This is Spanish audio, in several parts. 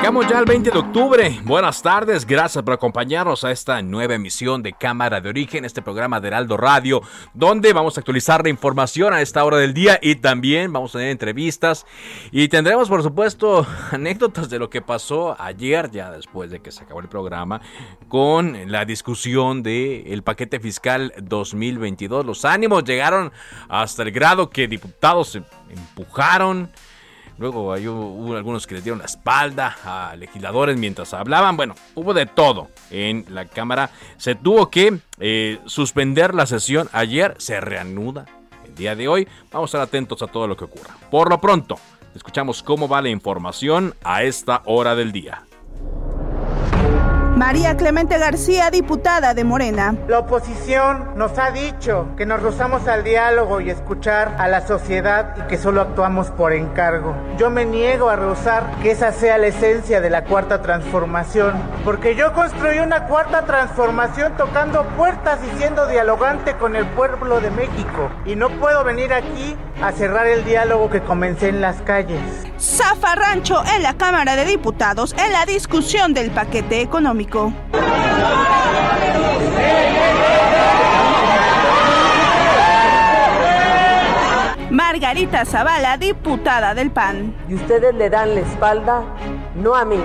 Llegamos ya al 20 de octubre. Buenas tardes, gracias por acompañarnos a esta nueva emisión de Cámara de Origen, este programa de Heraldo Radio, donde vamos a actualizar la información a esta hora del día y también vamos a tener entrevistas y tendremos, por supuesto, anécdotas de lo que pasó ayer, ya después de que se acabó el programa, con la discusión del paquete fiscal 2022. Los ánimos llegaron hasta el grado que diputados se empujaron Luego hubo algunos que le dieron la espalda a legisladores mientras hablaban. Bueno, hubo de todo en la Cámara. Se tuvo que eh, suspender la sesión. Ayer se reanuda el día de hoy. Vamos a estar atentos a todo lo que ocurra. Por lo pronto, escuchamos cómo va la información a esta hora del día. María Clemente García, diputada de Morena. La oposición nos ha dicho que nos rozamos al diálogo y escuchar a la sociedad y que solo actuamos por encargo. Yo me niego a rozar que esa sea la esencia de la cuarta transformación, porque yo construí una cuarta transformación tocando puertas y siendo dialogante con el pueblo de México. Y no puedo venir aquí a cerrar el diálogo que comencé en las calles. Zafarrancho en la Cámara de Diputados en la discusión del paquete económico. Margarita Zavala, diputada del PAN. Y ustedes le dan la espalda, no a mí,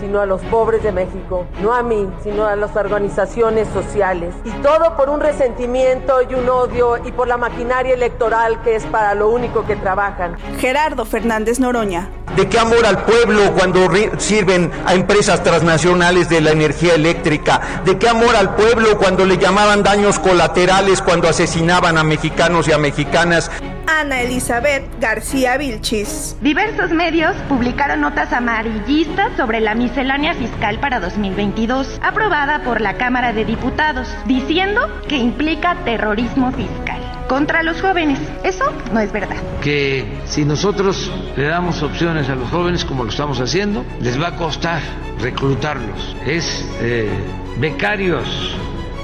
sino a los pobres de México, no a mí, sino a las organizaciones sociales. Y todo por un resentimiento y un odio y por la maquinaria electoral que es para lo único que trabajan. Gerardo Fernández Noroña. ¿De qué amor al pueblo cuando sirven a empresas transnacionales de la energía eléctrica? ¿De qué amor al pueblo cuando le llamaban daños colaterales cuando asesinaban a mexicanos y a mexicanas? Ana Elizabeth García Vilchis. Diversos medios publicaron notas amarillistas sobre la miscelánea fiscal para 2022, aprobada por la Cámara de Diputados, diciendo que implica terrorismo fiscal contra los jóvenes. Eso no es verdad. Que si nosotros le damos opciones a los jóvenes como lo estamos haciendo, les va a costar reclutarlos. Es eh, becarios,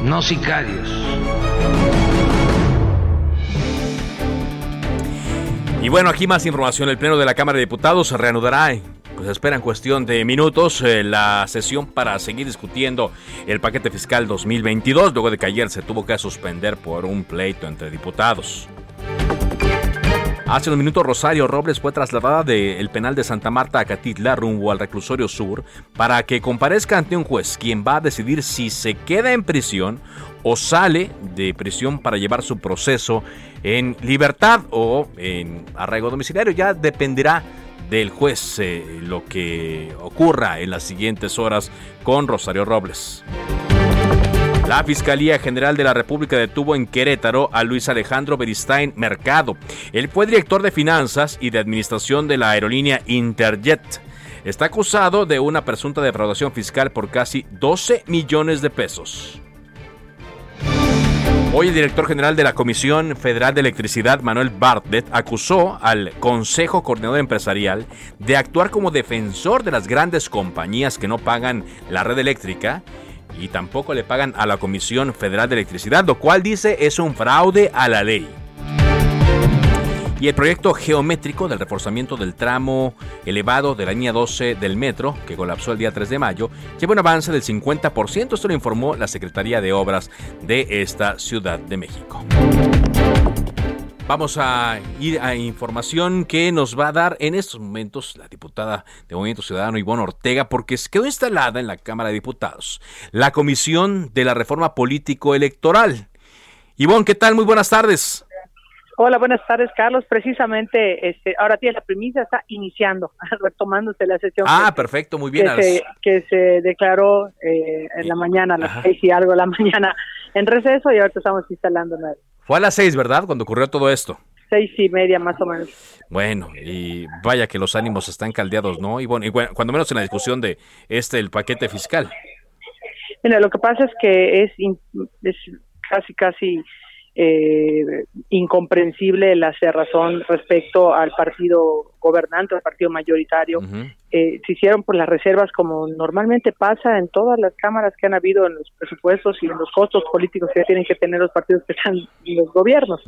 no sicarios. Y bueno, aquí más información. El Pleno de la Cámara de Diputados se reanudará pues espera en cuestión de minutos eh, la sesión para seguir discutiendo el paquete fiscal 2022, luego de que ayer se tuvo que suspender por un pleito entre diputados. Hace unos minutos Rosario Robles fue trasladada del penal de Santa Marta a Catitla rumbo al reclusorio sur para que comparezca ante un juez quien va a decidir si se queda en prisión o sale de prisión para llevar su proceso en libertad o en arraigo domiciliario. Ya dependerá del juez eh, lo que ocurra en las siguientes horas con Rosario Robles. La Fiscalía General de la República detuvo en Querétaro a Luis Alejandro Beristain Mercado. Él fue director de finanzas y de administración de la aerolínea Interjet. Está acusado de una presunta defraudación fiscal por casi 12 millones de pesos. Hoy el director general de la Comisión Federal de Electricidad, Manuel Bartlett, acusó al Consejo Coordinador Empresarial de actuar como defensor de las grandes compañías que no pagan la red eléctrica y tampoco le pagan a la Comisión Federal de Electricidad, lo cual dice es un fraude a la ley. Y el proyecto geométrico del reforzamiento del tramo elevado de la línea 12 del metro, que colapsó el día 3 de mayo, lleva un avance del 50%. Esto lo informó la Secretaría de Obras de esta Ciudad de México. Vamos a ir a información que nos va a dar en estos momentos la diputada de Movimiento Ciudadano Ivonne Ortega, porque quedó instalada en la Cámara de Diputados la Comisión de la Reforma Político Electoral. Ivonne, ¿qué tal? Muy buenas tardes. Hola, buenas tardes, Carlos. Precisamente, este, ahora tiene la premisa, está iniciando, retomándose la sesión. Ah, perfecto, muy bien. Que, se, que se declaró eh, en la mañana, a las seis y algo de la mañana, en receso y ahorita estamos instalando. Fue a las seis, ¿verdad? Cuando ocurrió todo esto. Seis y media más o menos. Bueno, y vaya que los ánimos están caldeados, ¿no? Y bueno, y cuando menos en la discusión de este, el paquete fiscal. Mira, lo que pasa es que es, es casi, casi eh, incomprensible la cerrazón respecto al partido gobernante, al partido mayoritario. eh, se hicieron por las reservas como normalmente pasa en todas las cámaras que han habido en los presupuestos y en los costos políticos que tienen que tener los partidos que están en los gobiernos.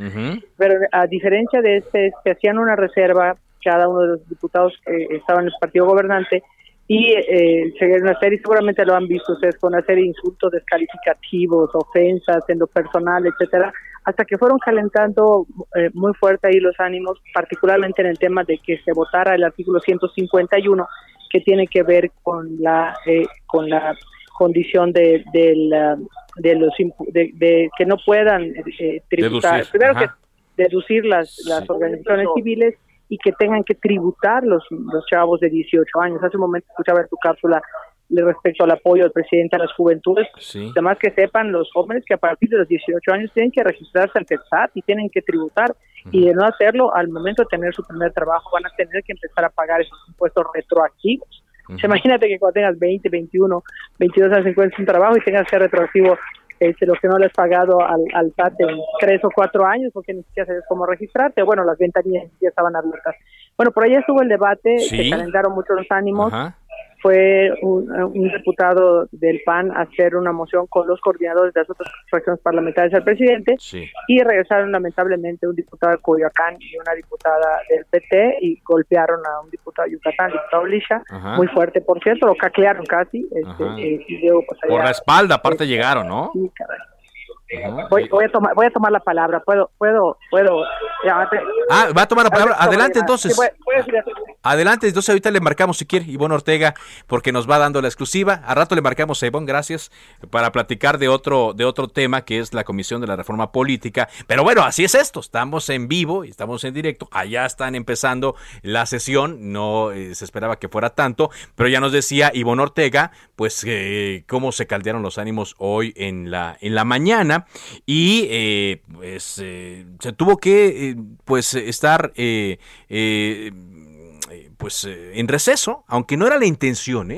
Pero a diferencia de este, se hacían una reserva cada uno de los diputados que estaban en el partido gobernante y eh, una serie, seguramente lo han visto ustedes, con una serie de insultos descalificativos, ofensas en lo personal, etcétera, hasta que fueron calentando eh, muy fuerte ahí los ánimos, particularmente en el tema de que se votara el artículo 151, que tiene que ver con la eh, con la condición de, de, los de, que no puedan eh, tributar, primero que deducir las, las organizaciones civiles y que tengan que tributar los, los chavos de 18 años. Hace un momento escuchaba en tu cápsula respecto al apoyo del presidente a las juventudes. Además que sepan los jóvenes que a partir de los 18 años tienen que registrarse ante el SAT y tienen que tributar y de no hacerlo al momento de tener su primer trabajo van a tener que empezar a pagar esos impuestos retroactivos. imagínate que cuando tengas 20, 21, 22 años encuentres un trabajo y tengas que ser retroactivo este, lo que no le has pagado al, al SAT en tres o cuatro años porque ni siquiera sabes cómo registrarte. Bueno, las ventanillas ya estaban abiertas. Bueno, por ahí estuvo el debate, se calentaron mucho los ánimos fue un, diputado del PAN a hacer una moción con los coordinadores de las otras fracciones parlamentarias al presidente y regresaron lamentablemente un diputado de Coyoacán y una diputada del PT y golpearon a un diputado de Yucatán, diputado Lisha, muy fuerte por cierto, lo caclearon casi. Este, eh, pues, por la espalda, aparte llegaron, ¿no? Sí, caray. Voy, voy, a tomar, voy a tomar la palabra. Puedo, puedo, puedo. ah, va a tomar la palabra. Adelante, entonces. Adelante, entonces ahorita le marcamos si quiere Ivonne Ortega, porque nos va dando la exclusiva. A rato le marcamos a Ivonne, gracias, para platicar de otro, de otro tema que es la Comisión de la Reforma Política. Pero bueno, así es esto. Estamos en vivo y estamos en directo. Allá están empezando la sesión. No eh, se esperaba que fuera tanto, pero ya nos decía Ivonne Ortega, pues eh, cómo se caldearon los ánimos hoy en la, en la mañana y eh, pues eh, se tuvo que eh, pues estar pues en receso, aunque no era la intención,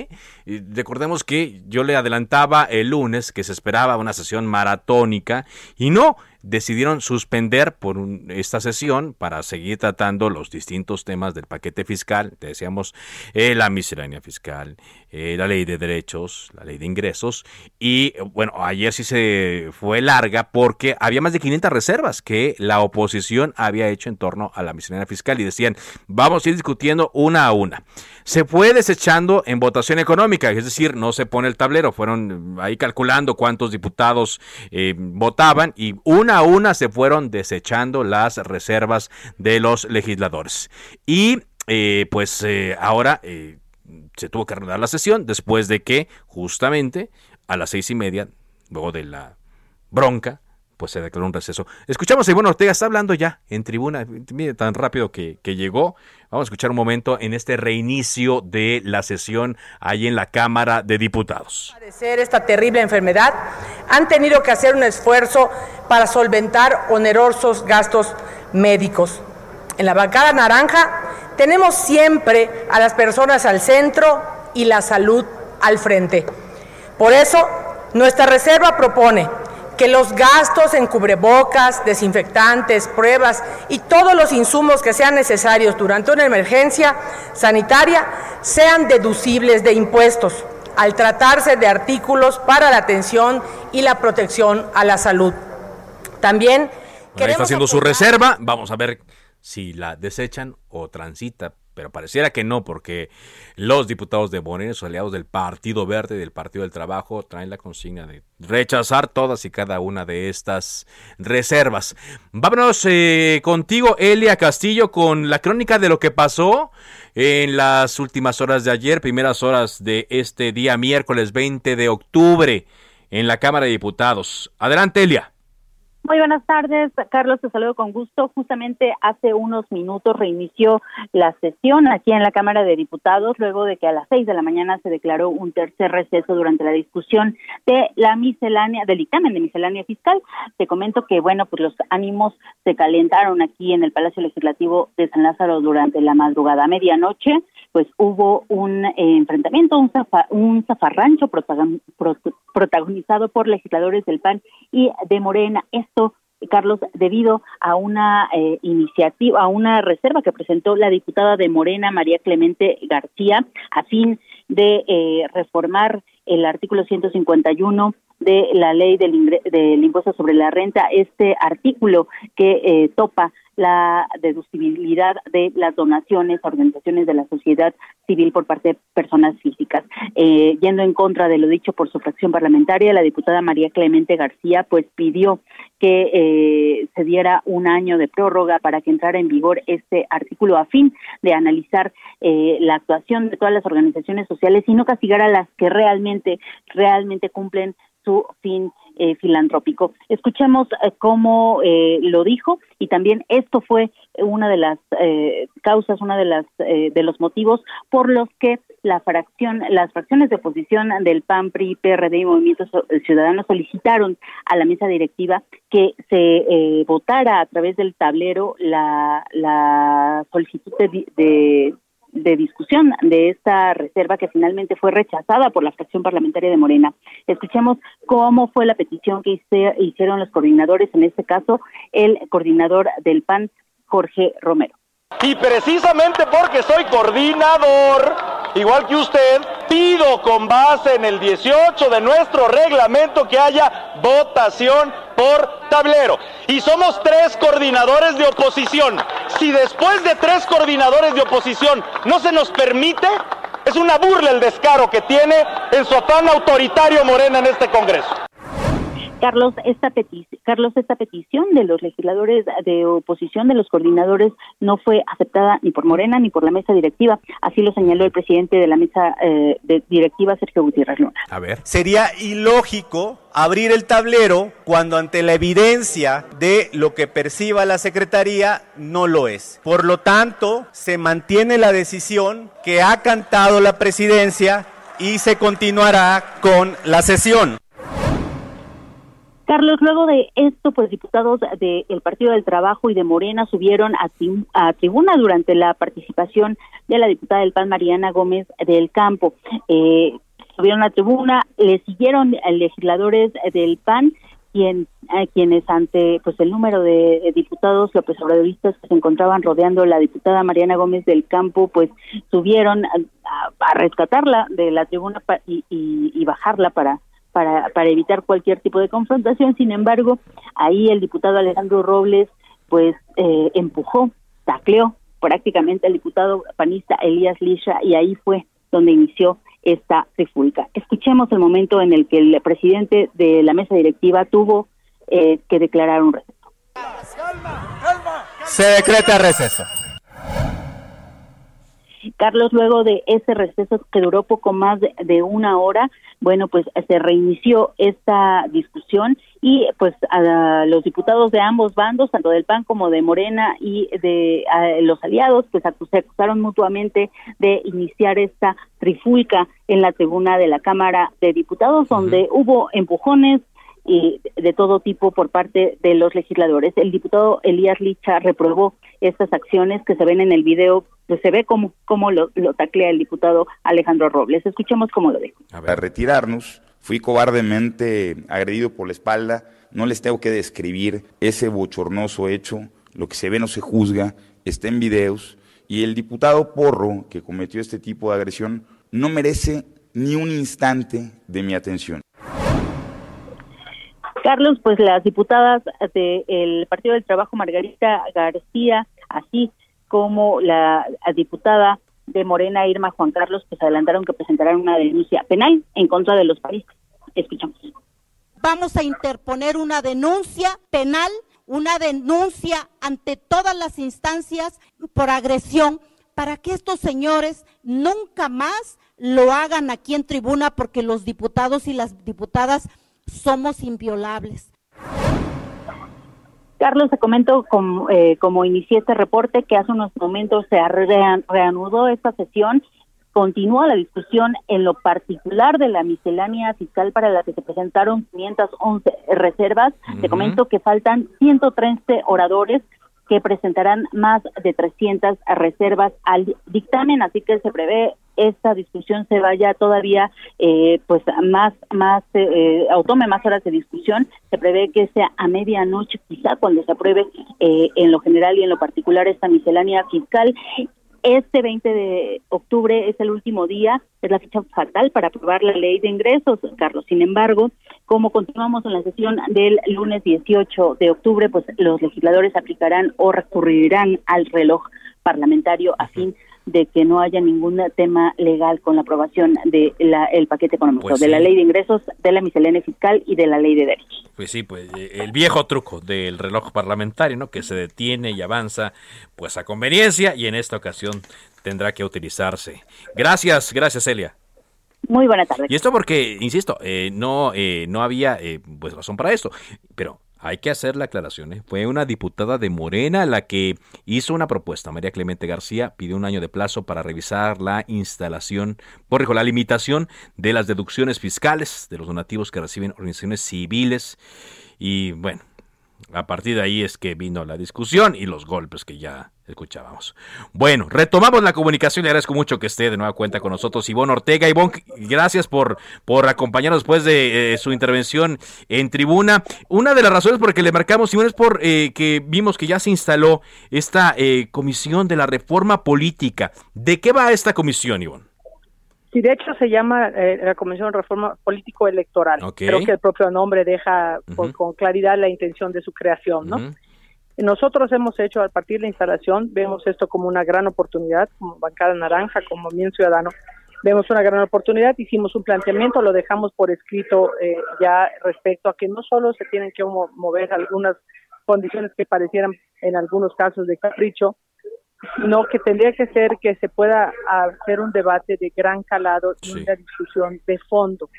Recordemos que yo le adelantaba el lunes que se esperaba una sesión maratónica y no, decidieron suspender por esta sesión para seguir tratando los distintos temas del paquete fiscal, decíamos eh, la miscelánea fiscal, eh, la ley de derechos, la ley de ingresos. Y bueno, ayer sí se fue larga porque había más de 500 reservas que la oposición había hecho en torno a la miscelánea fiscal y decían, vamos a ir discutiendo una a una. Se fue desechando en votación económica, es decir, no se pone el tablero, fueron ahí calculando cuántos diputados eh, votaban y una a una se fueron desechando las reservas de los legisladores. Y eh, pues eh, ahora eh, se tuvo que reanudar la sesión después de que justamente a las seis y media, luego de la bronca, pues se declaró un receso. Escuchamos a Ivonne Ortega, está hablando ya en tribuna, mire tan rápido que, que, llegó. Vamos a escuchar un momento en este reinicio de la sesión ahí en la Cámara de Diputados. Padecer esta terrible enfermedad, han tenido que hacer un esfuerzo para solventar onerosos gastos médicos. En la bancada naranja tenemos siempre a las personas al centro y la salud al frente. Por eso, nuestra reserva propone que los gastos en cubrebocas, desinfectantes, pruebas y todos los insumos que sean necesarios durante una emergencia sanitaria sean deducibles de impuestos al tratarse de artículos para la atención y la protección a la salud. También está haciendo su reserva, vamos a ver si la desechan o transita pero pareciera que no, porque los diputados de Morena, los aliados del Partido Verde y del Partido del Trabajo, traen la consigna de rechazar todas y cada una de estas reservas. Vámonos eh, contigo, Elia Castillo, con la crónica de lo que pasó en las últimas horas de ayer, primeras horas de este día miércoles 20 de octubre en la Cámara de Diputados. Adelante, Elia. Muy buenas tardes, Carlos, te saludo con gusto. Justamente hace unos minutos reinició la sesión aquí en la Cámara de Diputados, luego de que a las seis de la mañana se declaró un tercer receso durante la discusión de la miscelánea, del dictamen de miscelánea fiscal. Te comento que, bueno, pues los ánimos se calentaron aquí en el Palacio Legislativo de San Lázaro durante la madrugada medianoche pues hubo un eh, enfrentamiento, un, un zafarrancho protagonizado por legisladores del PAN y de Morena. Esto Carlos, debido a una eh, iniciativa, a una reserva que presentó la diputada de Morena, María Clemente García, a fin de eh, reformar el artículo 151 de la ley del, del impuesto sobre la renta, este artículo que eh, topa la deducibilidad de las donaciones a organizaciones de la sociedad civil por parte de personas físicas. Eh, yendo en contra de lo dicho por su fracción parlamentaria, la diputada María Clemente García pues pidió que eh, se diera un año de prórroga para que entrara en vigor este artículo a fin de analizar eh, la actuación de todas las organizaciones sociales y no castigar a las que realmente realmente cumplen su fin eh, filantrópico. Escuchemos eh, cómo eh, lo dijo y también esto fue una de las causas, una de las de los motivos por los que la fracción, las fracciones de oposición del PAN, PRI, PRD y Movimiento Ciudadano solicitaron a la mesa directiva que se votara a través del tablero la, la solicitud de de discusión de esta reserva que finalmente fue rechazada por la fracción parlamentaria de Morena. Escuchemos cómo fue la petición que hicieron los coordinadores, en este caso el coordinador del PAN, Jorge Romero. Y precisamente porque soy coordinador, igual que usted, pido con base en el 18 de nuestro reglamento que haya votación por tablero. Y somos tres coordinadores de oposición. Si después de tres coordinadores de oposición no se nos permite, es una burla el descaro que tiene en su afán autoritario Morena en este Congreso. Carlos, esta petición, Carlos, esta petición de los legisladores de oposición, de los coordinadores, no fue aceptada ni por Morena ni por la mesa directiva. Así lo señaló el presidente de la mesa eh, directiva, Sergio Gutiérrez Luna. A ver. Sería ilógico abrir el tablero cuando ante la evidencia de lo que perciba la Secretaría no lo es. Por lo tanto, se mantiene la decisión que ha cantado la presidencia y se continuará con la sesión. Carlos, luego de esto, pues diputados del Partido del Trabajo y de Morena subieron a, tribuna durante la participación de la diputada del PAN, Mariana Gómez del Campo. Eh, subieron a tribuna, le siguieron legisladores del PAN, quien, quienes ante pues el número de diputados López Obradoristas que se encontraban rodeando la diputada Mariana Gómez del Campo, pues subieron a, rescatarla de la tribuna y bajarla para para, para evitar cualquier tipo de confrontación. Sin embargo, ahí el diputado Alejandro Robles pues eh, empujó, tacleó prácticamente al diputado panista Elías Lisha y ahí fue donde inició esta trifulca. Escuchemos el momento en el que el presidente de la mesa directiva tuvo eh, que declarar un receso. Se decreta receso. Carlos, luego de ese receso que duró poco más de, una hora, bueno, pues se reinició esta discusión y pues a los diputados de ambos bandos, tanto del PAN como de Morena y de los aliados, pues se acusaron mutuamente de iniciar esta trifulca en la tribuna de la Cámara de Diputados, donde hubo empujones, y de todo tipo por parte de los legisladores. El diputado Elías Licha reprobó estas acciones que se ven en el video, pues se ve cómo, lo, lo taclea el diputado Alejandro Robles. Escuchemos cómo lo dijo. A, ver. retirarnos, fui cobardemente agredido por la espalda, no les tengo que describir ese bochornoso hecho, lo que se ve no se juzga, está en videos, y el diputado Porro, que cometió este tipo de agresión, no merece ni un instante de mi atención. Carlos, pues las diputadas del Partido del Trabajo, Margarita García, así como la diputada de Morena, Irma Juan Carlos, pues adelantaron que presentarán una denuncia penal en contra de los países. Escuchamos. Vamos a interponer una denuncia penal, una denuncia ante todas las instancias por agresión para que estos señores nunca más lo hagan aquí en tribuna porque los diputados y las diputadas somos inviolables. Carlos, te comento como, eh, como inicié este reporte que hace unos momentos se reanudó esta sesión. Continúa la discusión en lo particular de la miscelánea fiscal para la que se presentaron 511 reservas. Te comento que faltan 113 oradores que presentarán más de 300 reservas al dictamen, así que se prevé esta discusión se vaya todavía eh, pues más más eh, tome más horas de discusión. Se prevé que sea a medianoche quizá cuando se apruebe eh, en lo general y en lo particular esta miscelánea fiscal este 20 de octubre es el último día, es la fecha fatal para aprobar la ley de ingresos, Carlos. Sin embargo, como continuamos en la sesión del lunes 18 de octubre, pues los legisladores aplicarán o recurrirán al reloj parlamentario a fin de que no haya ningún tema legal con la aprobación del el paquete económico, pues de la ley de ingresos, de la miscelánea fiscal y de la ley de derechos. Pues sí, pues eh, el viejo truco del reloj parlamentario, ¿no? Que se detiene y avanza pues a conveniencia y en esta ocasión tendrá que utilizarse. Gracias, gracias Celia. Muy buena tarde. Y esto porque, insisto, eh, no, eh, no había pues razón para esto, pero hay que hacer la aclaración. ¿eh? Fue una diputada de Morena la que hizo una propuesta. María Clemente García pidió un año de plazo para revisar la instalación, por la limitación de las deducciones fiscales de los donativos que reciben organizaciones civiles. Y bueno, a partir de ahí es que vino la discusión y los golpes que ya escuchábamos. Bueno, retomamos la comunicación. Le agradezco mucho que esté de nueva cuenta con nosotros Ivonne Ortega. Ivonne, gracias por, por acompañarnos después de eh, su intervención en tribuna. Una de las razones por las que le marcamos, Ivonne, es por eh, que vimos que ya se instaló esta eh, comisión de la reforma política. ¿De qué va esta comisión, Ivonne? Sí, de hecho se llama la Comisión de Reforma Político Electoral. Creo que el propio nombre deja con claridad la intención de su creación, ¿no? Nosotros hemos hecho, a partir de la instalación, vemos esto como una gran oportunidad, como bancada naranja, como bien ciudadano, vemos una gran oportunidad, hicimos un planteamiento, lo dejamos por escrito eh, ya respecto a que no solo se tienen que mover algunas condiciones que parecieran en algunos casos de capricho, sino que tendría que ser que se pueda hacer un debate de gran calado y una discusión de fondo.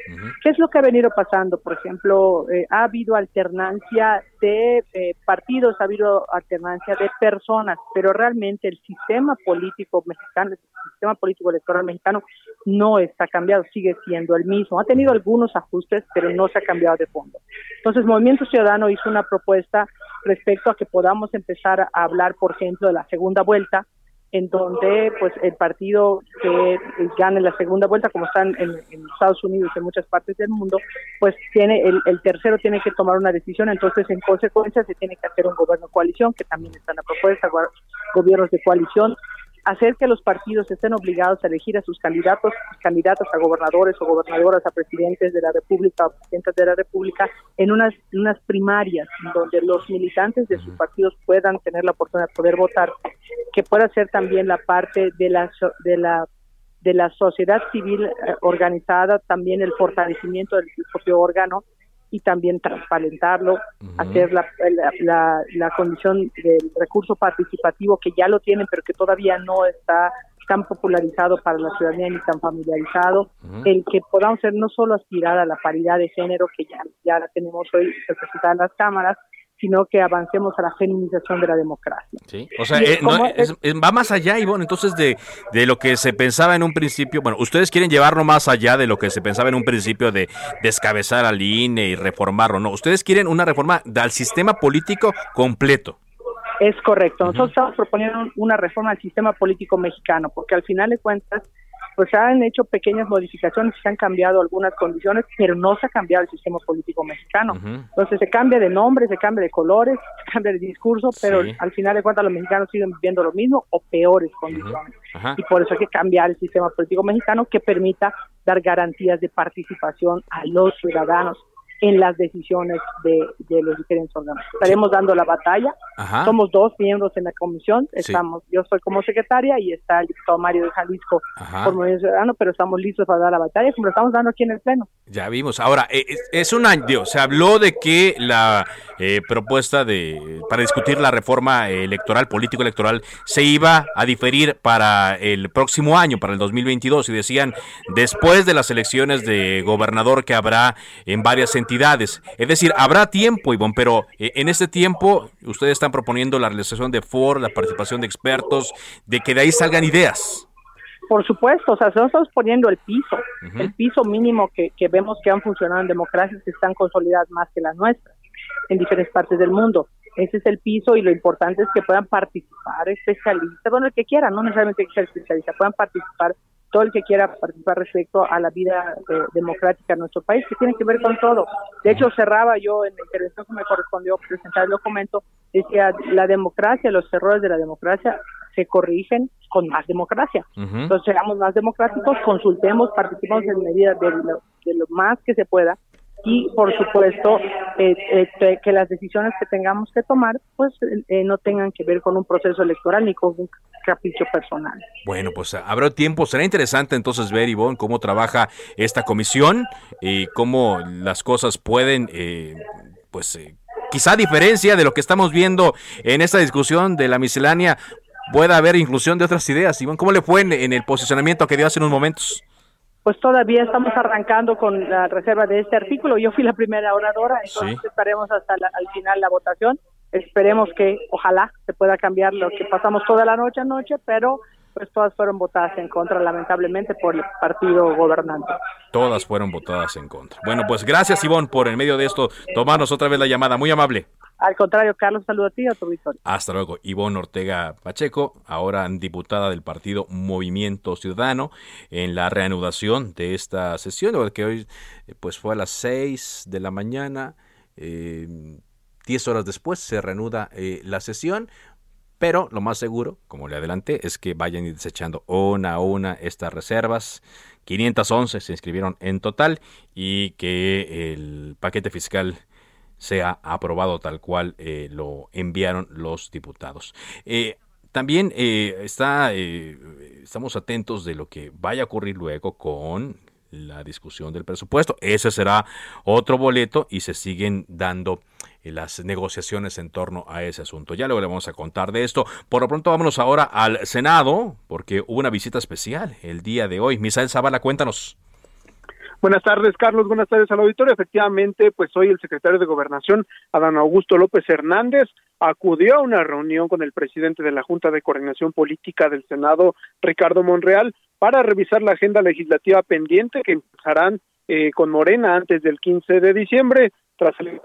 ¿Qué es lo que ha venido pasando? Por ejemplo, eh, ha habido alternancia de eh, partidos, ha habido alternancia de personas, pero realmente el sistema político mexicano, el sistema político electoral mexicano no está cambiado, sigue siendo el mismo. Ha tenido algunos ajustes, pero no se ha cambiado de fondo. Entonces, Movimiento Ciudadano hizo una propuesta respecto a que podamos empezar a hablar, por ejemplo, de la segunda vuelta, en donde pues el partido que gane la segunda vuelta, como están en, Estados Unidos y en muchas partes del mundo, pues tiene el, el, tercero tiene que tomar una decisión, entonces en consecuencia se tiene que hacer un gobierno de coalición, que también está en la propuesta, gobiernos de coalición, hacer que los partidos estén obligados a elegir a sus candidatos, candidatas a gobernadores o gobernadoras, a presidentes de la República o presidentas de la República en unas, unas primarias donde los militantes de sus partidos puedan tener la oportunidad de poder votar, que pueda ser también la parte de la de la de la sociedad civil eh, organizada, también el fortalecimiento del propio órgano y también transparentarlo, hacer la, la, la, condición del recurso participativo que ya lo tienen, pero que todavía no está tan popularizado para la ciudadanía ni tan familiarizado, el que podamos ser no solo aspirar a la paridad de género que ya, ya la tenemos hoy representada en las cámaras, sino que avancemos a la feminización de la democracia. Sí, o sea, eh, va más allá, Ivonne, entonces de, de lo que se pensaba en un principio, bueno, ustedes quieren llevarlo más allá de lo que se pensaba en un principio de descabezar al INE y reformarlo, no, ustedes quieren una reforma del sistema político completo. Es correcto, nosotros estamos proponiendo una reforma al sistema político mexicano, porque al final de cuentas pues se han hecho pequeñas modificaciones, se han cambiado algunas condiciones, pero no se ha cambiado el sistema político mexicano. Entonces se cambia de nombre, se cambia de colores, se cambia de discurso, pero al final de cuentas los mexicanos siguen viviendo lo mismo o peores condiciones. Y por eso hay que cambiar el sistema político mexicano que permita dar garantías de participación a los ciudadanos en las decisiones de, los diferentes órganos. Estaremos dando la batalla. Somos dos miembros en la comisión. Estamos, yo soy como secretaria y está el diputado Mario de Jalisco por Movimiento Ciudadano, pero estamos listos para dar la batalla como lo estamos dando aquí en el pleno. Ya vimos. Ahora eh, es un año. Se habló de que la eh, propuesta de para discutir la reforma electoral, político electoral, se iba a diferir para el próximo año, para el 2022 y decían después de las elecciones de gobernador que habrá en varias entidades. Es decir, habrá tiempo, Ivonne, pero eh, en este tiempo ustedes están proponiendo la realización de foros, la participación de expertos, de que de ahí salgan ideas. Por supuesto, o sea, estamos poniendo el piso, el piso mínimo que, que vemos que han funcionado en democracias que están consolidadas más que las nuestras en diferentes partes del mundo. Ese es el piso y lo importante es que puedan participar especialistas, bueno, el que quiera, no necesariamente que sea especialista, puedan participar todo el que quiera participar respecto a la vida eh, democrática en nuestro país, que tiene que ver con todo. De hecho, cerraba yo en la intervención que me correspondió presentar el documento, decía, la democracia, los errores de la democracia se corrigen con más democracia. Entonces, seamos más democráticos, consultemos, participemos en medida de lo más que se pueda y por supuesto eh, eh, que las decisiones que tengamos que tomar pues eh, no tengan que ver con un proceso electoral ni con un capricho personal. Bueno, pues habrá tiempo, será interesante entonces ver Ivonne cómo trabaja esta comisión y cómo las cosas pueden pues quizá a diferencia de lo que estamos viendo en esta discusión de la miscelánea pueda haber inclusión de otras ideas. Ivonne, ¿cómo le fue en el posicionamiento que dio hace unos momentos? pues todavía estamos arrancando con la reserva de este artículo. Yo fui la primera oradora, entonces estaremos hasta al final la votación. Esperemos que, ojalá, se pueda cambiar lo que pasamos toda la noche anoche, pero pues todas fueron votadas en contra, lamentablemente, por el partido gobernante. Todas fueron votadas en contra. Bueno, pues gracias, Ivonne, por en medio de esto tomarnos otra vez la llamada. Muy amable. Al contrario, Carlos, saludo a ti y a tu victoria. Hasta luego. Ivonne Ortega Pacheco, ahora diputada del partido Movimiento Ciudadano, en la reanudación de esta sesión, que hoy eh, pues fue a las 6 de la mañana. Eh, 10 horas después se reanuda eh, la sesión, pero lo más seguro, como le adelanté, es que vayan desechando una a una estas reservas. 511 se inscribieron en total y que el paquete fiscal sea aprobado tal cual eh, lo enviaron los diputados. Eh, también está, estamos atentos de lo que vaya a ocurrir luego con la discusión del presupuesto. Ese será otro boleto y se siguen dando las negociaciones en torno a ese asunto. Ya luego le vamos a contar de esto. Por lo pronto vámonos ahora al Senado porque hubo una visita especial el día de hoy. Misael Zavala, cuéntanos. Buenas tardes, Carlos. Buenas tardes al auditorio. Efectivamente, pues hoy el secretario de Gobernación, Adán Augusto López Hernández, acudió a una reunión con el presidente de la Junta de Coordinación Política del Senado, Ricardo Monreal, para revisar la agenda legislativa pendiente que empezarán eh, con Morena antes del 15 de diciembre. Tras el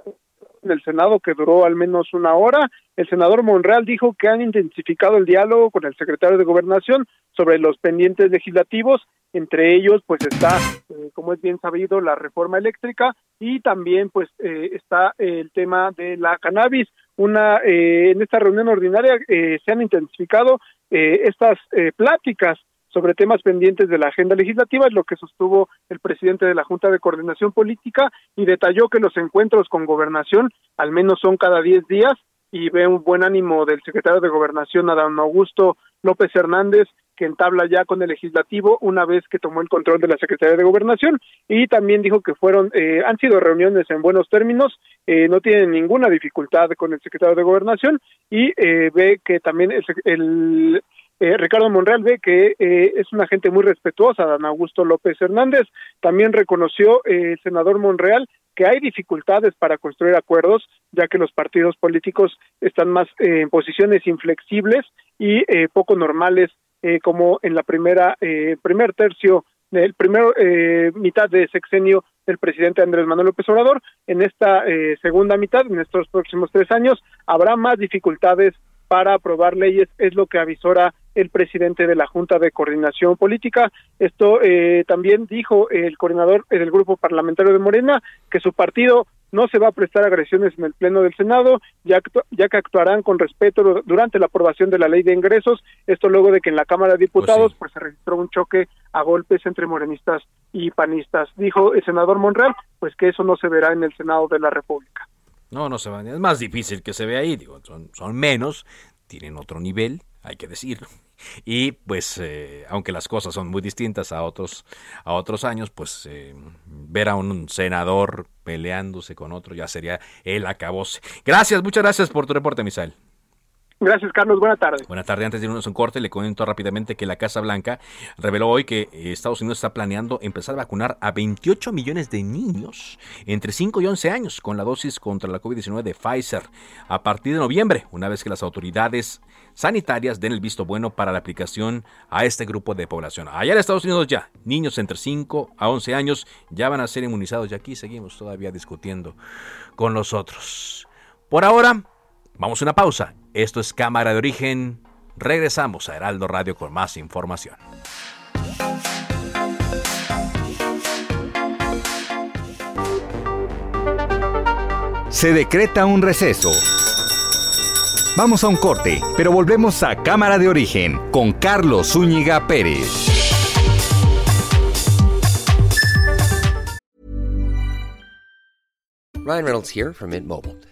del Senado que duró al menos una hora. El senador Monreal dijo que han intensificado el diálogo con el secretario de Gobernación sobre los pendientes legislativos. Entre ellos, pues está, eh, como es bien sabido, la reforma eléctrica y también, pues, eh, está el tema de la cannabis. Una eh, en esta reunión ordinaria se han intensificado estas pláticas sobre temas pendientes de la agenda legislativa, es lo que sostuvo el presidente de la Junta de Coordinación Política y detalló que los encuentros con gobernación al menos son cada diez días y ve un buen ánimo del secretario de Gobernación, Adán Augusto López Hernández, que entabla ya con el legislativo una vez que tomó el control de la Secretaría de Gobernación. Y también dijo que fueron eh, han sido reuniones en buenos términos, eh, no tienen ninguna dificultad con el secretario de Gobernación y eh, ve que también el, el eh, Ricardo Monreal ve que eh, es una gente muy respetuosa, Dan Augusto López Hernández. También reconoció eh, el senador Monreal que hay dificultades para construir acuerdos, ya que los partidos políticos están más en posiciones inflexibles y poco normales, como en la primera primer tercio del primer mitad de sexenio del presidente Andrés Manuel López Obrador. En esta segunda mitad, en estos próximos tres años, habrá más dificultades para aprobar leyes, es lo que avisora el presidente de la Junta de Coordinación Política. Esto eh, también dijo el coordinador del grupo parlamentario de Morena que su partido no se va a prestar agresiones en el Pleno del Senado, ya, ya que actuarán con respeto durante la aprobación de la ley de ingresos, esto luego de que en la Cámara de Diputados pues, se registró un choque a golpes entre morenistas y panistas. Dijo el senador Monreal, pues que eso no se verá en el Senado de la República. No, no se va. Es más difícil que se vea ahí, digo, son, son menos, tienen otro nivel, hay que decirlo. Y pues, eh, aunque las cosas son muy distintas a otros, a otros años, pues eh, ver a un senador peleándose con otro ya sería el acabose. Gracias, muchas gracias por tu reporte, Misael. Gracias, Carlos. Buenas tardes. Buenas tardes. Antes de irnos a un corte, le comento rápidamente que la Casa Blanca reveló hoy que Estados Unidos está planeando empezar a vacunar a 28 millones de niños entre 5 y 11 años con la dosis contra la COVID-19 de Pfizer a partir de noviembre, una vez que las autoridades sanitarias den el visto bueno para la aplicación a este grupo de población. Allá en Estados Unidos ya, niños entre 5 a 11 años ya van a ser inmunizados y aquí seguimos todavía discutiendo con los otros. Por ahora, vamos a una pausa esto es Cámara de Origen. Regresamos a Heraldo Radio con más información. Se decreta un receso. Vamos a un corte, pero volvemos a Cámara de Origen con Carlos Zúñiga Pérez. Ryan Reynolds here from Mint Mobile.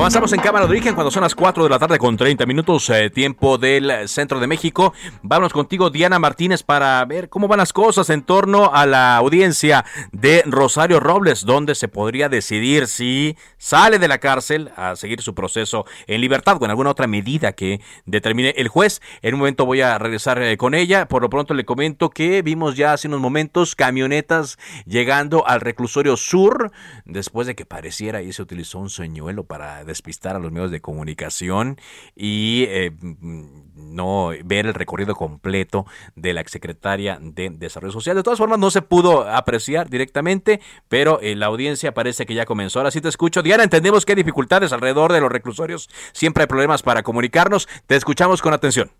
Avanzamos en Cámara de Origen cuando son las 4 de la tarde con 30 minutos, eh, tiempo del centro de México. Vamos contigo, Diana Martínez, para ver cómo van las cosas en torno a la audiencia de Rosario Robles, donde se podría decidir si sale de la cárcel a seguir su proceso en libertad o en alguna otra medida que determine el juez. En un momento voy a regresar eh, con ella. Por lo pronto le comento que vimos ya hace unos momentos camionetas llegando al reclusorio sur, después de que pareciera y se utilizó un señuelo para despistar a los medios de comunicación y eh, no ver el recorrido completo de la exsecretaria de Desarrollo Social. De todas formas, no se pudo apreciar directamente, pero eh, la audiencia parece que ya comenzó. Ahora sí te escucho. Diana, entendemos que hay dificultades alrededor de los reclusorios. Siempre hay problemas para comunicarnos. Te escuchamos con atención.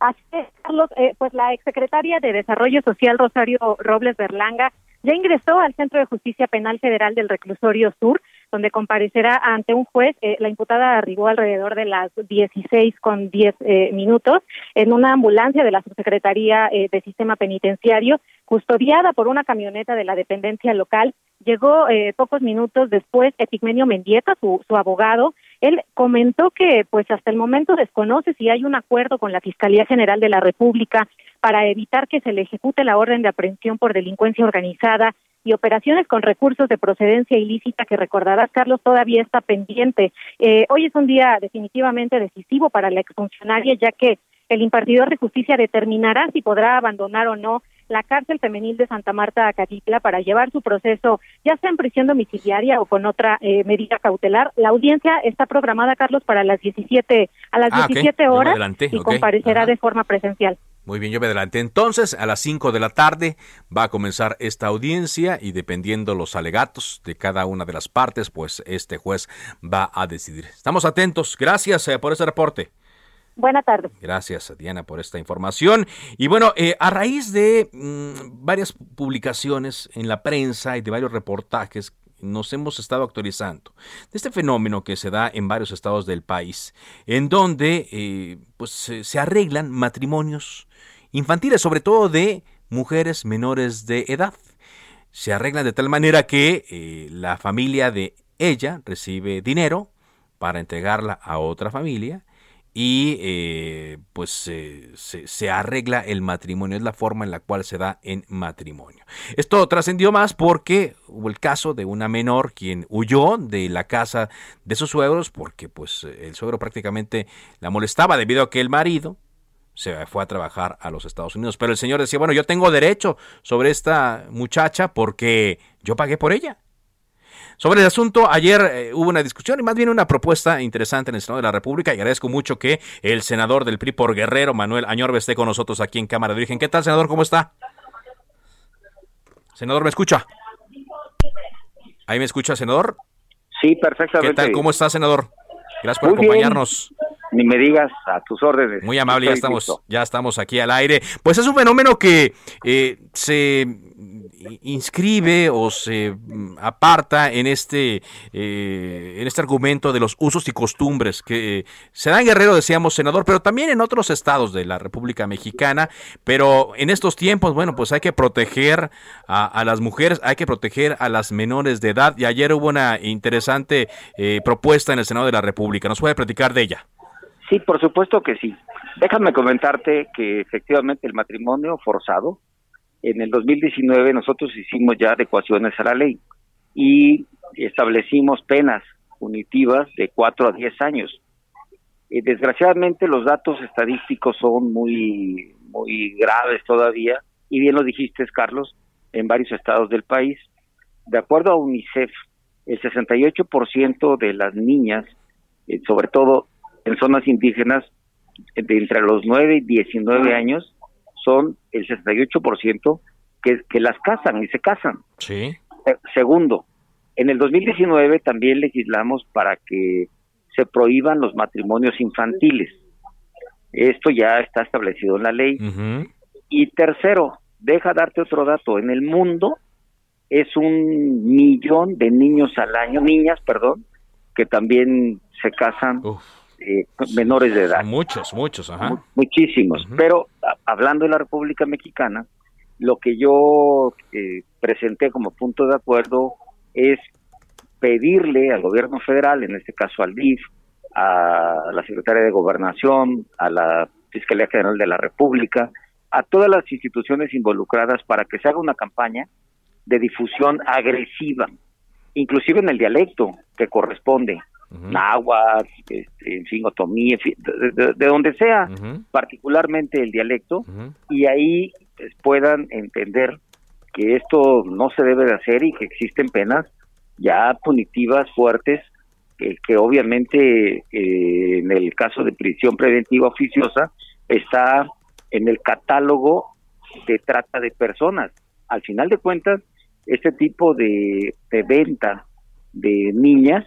Así es, Carlos. Eh, pues la exsecretaria de Desarrollo Social, Rosario Robles Berlanga, ya ingresó al Centro de Justicia Penal Federal del Reclusorio Sur donde comparecerá ante un juez. Eh, la imputada arribó alrededor de las 16 con 10 eh, minutos en una ambulancia de la Subsecretaría eh, de Sistema Penitenciario, custodiada por una camioneta de la dependencia local. Llegó pocos minutos después Epigmenio Mendieta, su, su abogado. Él comentó que, pues, hasta el momento desconoce si hay un acuerdo con la Fiscalía General de la República para evitar que se le ejecute la orden de aprehensión por delincuencia organizada y operaciones con recursos de procedencia ilícita que recordarás, Carlos, todavía está pendiente. Eh, hoy es un día definitivamente decisivo para la exfuncionaria, ya que el impartidor de justicia determinará si podrá abandonar o no la cárcel femenil de Santa Marta Acatitla para llevar su proceso ya sea en prisión domiciliaria o con otra eh, medida cautelar. La audiencia está programada, Carlos, para las 17 a las 17 ah, horas y comparecerá de forma presencial. Muy bien, yo me adelanté. Entonces, a las 5 de la tarde va a comenzar esta audiencia y dependiendo los alegatos de cada una de las partes, pues este juez va a decidir. Estamos atentos. Gracias eh, por ese reporte. Buenas tardes. Gracias, Diana, por esta información. Y bueno, eh, a raíz de mm, varias publicaciones en la prensa y de varios reportajes nos hemos estado actualizando de este fenómeno que se da en varios estados del país, en donde eh, pues, se arreglan matrimonios infantiles, sobre todo de mujeres menores de edad. se arreglan de tal manera que eh, la familia de ella recibe dinero para entregarla a otra familia y eh, pues se, se, arregla el matrimonio, es la forma en la cual se da en matrimonio. Esto trascendió más porque hubo el caso de una menor quien huyó de la casa de sus suegros porque pues el suegro prácticamente la molestaba debido a que el marido se fue a trabajar a los Estados Unidos. Pero el señor decía, bueno, yo tengo derecho sobre esta muchacha porque yo pagué por ella. Sobre el asunto, ayer eh, hubo una discusión y más bien una propuesta interesante en el Senado de la República y agradezco mucho que el senador del PRI por Guerrero, Manuel Añorbe, esté con nosotros aquí en Cámara de Origen. ¿Qué tal, senador? ¿Cómo está? Senador, ¿me escucha? ¿Ahí me escucha, senador? Sí, perfectamente. ¿Qué tal? ¿Cómo está, senador? Gracias por acompañarnos. Ni me digas a tus órdenes. Muy amable, ya estamos, ya estamos aquí al aire. Pues es un fenómeno que eh, se inscribe o se mm, aparta en este, eh, en este argumento de los usos y costumbres que eh, se da en Guerrero, decíamos, senador, pero también en otros estados de la República Mexicana. Pero en estos tiempos, bueno, pues hay que proteger a, las mujeres, hay que proteger a las menores de edad. Y ayer hubo una interesante eh, propuesta en el Senado de la República. ¿Nos puede platicar de ella? Sí, por supuesto que sí. Déjame comentarte que efectivamente el matrimonio forzado en el 2019 nosotros hicimos ya adecuaciones a la ley y establecimos penas punitivas de 4 a 10 años. Eh, desgraciadamente los datos estadísticos son muy, muy graves todavía y bien lo dijiste, Carlos, en varios estados del país. De acuerdo a UNICEF, el 68% de las niñas, eh, sobre todo en zonas indígenas, de entre los 9 y 19 años, son el 68% que, que las casan y se casan. Sí. Eh, segundo, en el 2019 también legislamos para que se prohíban los matrimonios infantiles. Esto ya está establecido en la ley. Y tercero, deja darte otro dato. En el mundo es un millón de niños al año, niñas, perdón, que también se casan eh, menores de edad. Muchos, muchos, ajá. Muchísimos. Pero hablando de la República Mexicana, lo que yo eh, presenté como punto de acuerdo es pedirle al gobierno federal, en este caso al DIF, a la Secretaría de Gobernación, a la Fiscalía General de la República, a todas las instituciones involucradas para que se haga una campaña de difusión agresiva, inclusive en el dialecto que corresponde, náhuatl, este, en fin, otomí, de, donde sea, particularmente el dialecto, y ahí pues, puedan entender que esto no se debe de hacer y que existen penas ya punitivas fuertes que, obviamente eh, en el caso de prisión preventiva oficiosa está en el catálogo de trata de personas. Al final de cuentas, este tipo de, de venta de niñas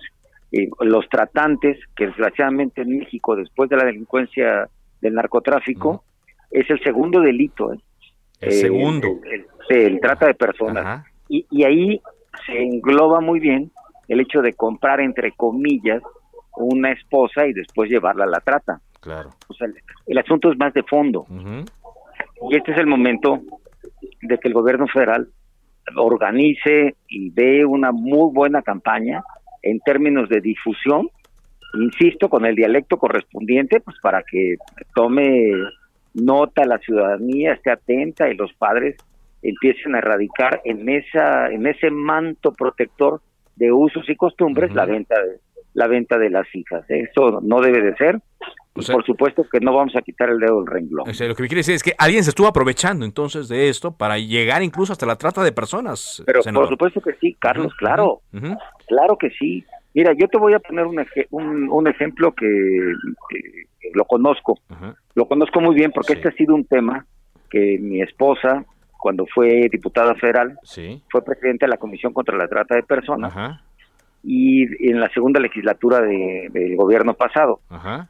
eh, los tratantes, que desgraciadamente en México, después de la delincuencia del narcotráfico, es el segundo delito. ¿eh? El segundo. El, trata de personas. Y, y ahí se engloba muy bien el hecho de comprar, entre comillas, una esposa y después llevarla a la trata. Claro. O sea, el, asunto es más de fondo. Y este es el momento de que el gobierno federal organice y dé una muy buena campaña en términos de difusión, insisto, con el dialecto correspondiente, pues para que tome nota la ciudadanía, esté atenta y los padres empiecen a erradicar en esa en ese manto protector de usos y costumbres la venta de la venta de las hijas. Eso no debe de ser. Por supuesto que no vamos a quitar el dedo del renglón. lo que me quiere decir es que alguien se estuvo aprovechando entonces de esto para llegar incluso hasta la trata de personas. Pero por supuesto que sí, Carlos, claro. Claro que sí. Mira, yo te voy a poner un, un, ejemplo que, lo conozco. Lo conozco muy bien porque este ha sido un tema que mi esposa, cuando fue diputada federal, fue presidente de la Comisión contra la Trata de Personas. Y en la segunda legislatura del gobierno pasado.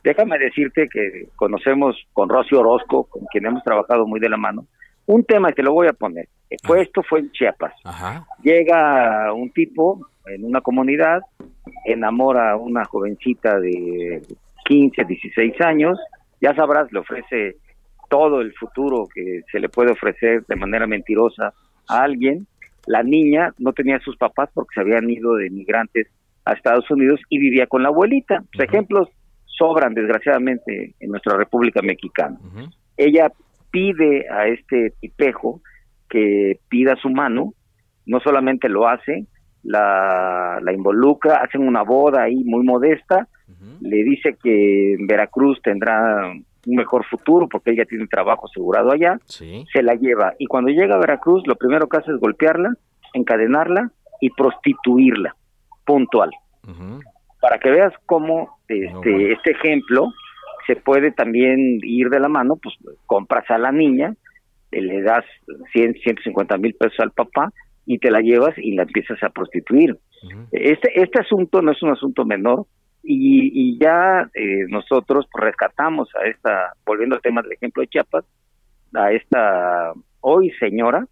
Déjame decirte que conocemos con Rocío Orozco, con quien hemos trabajado muy de la mano, un tema que lo voy a poner. Fue, esto fue en Chiapas. Llega un tipo en una comunidad, enamora a una jovencita de 15, 16 años, ya sabrás, le ofrece todo el futuro que se le puede ofrecer de manera mentirosa a alguien la niña no tenía sus papás porque se habían ido de migrantes a Estados Unidos y vivía con la abuelita. Pues, ejemplos sobran, desgraciadamente, en nuestra República Mexicana. Ella pide a este tipejo que pida su mano, no solamente lo hace, la, la involucra, hacen una boda ahí muy modesta, le dice que en Veracruz tendrá un mejor futuro porque ella tiene trabajo asegurado allá, se la lleva. Y cuando llega a Veracruz lo primero que hace es golpearla, encadenarla y prostituirla, puntual. Para que veas cómo este, este ejemplo se puede también ir de la mano, pues compras a la niña, le das 100, 150 mil pesos al papá y te la llevas y la empiezas a prostituir. Este, este asunto no es un asunto menor, y, ya eh, nosotros rescatamos a esta, volviendo al tema del ejemplo de Chiapas, a esta hoy señora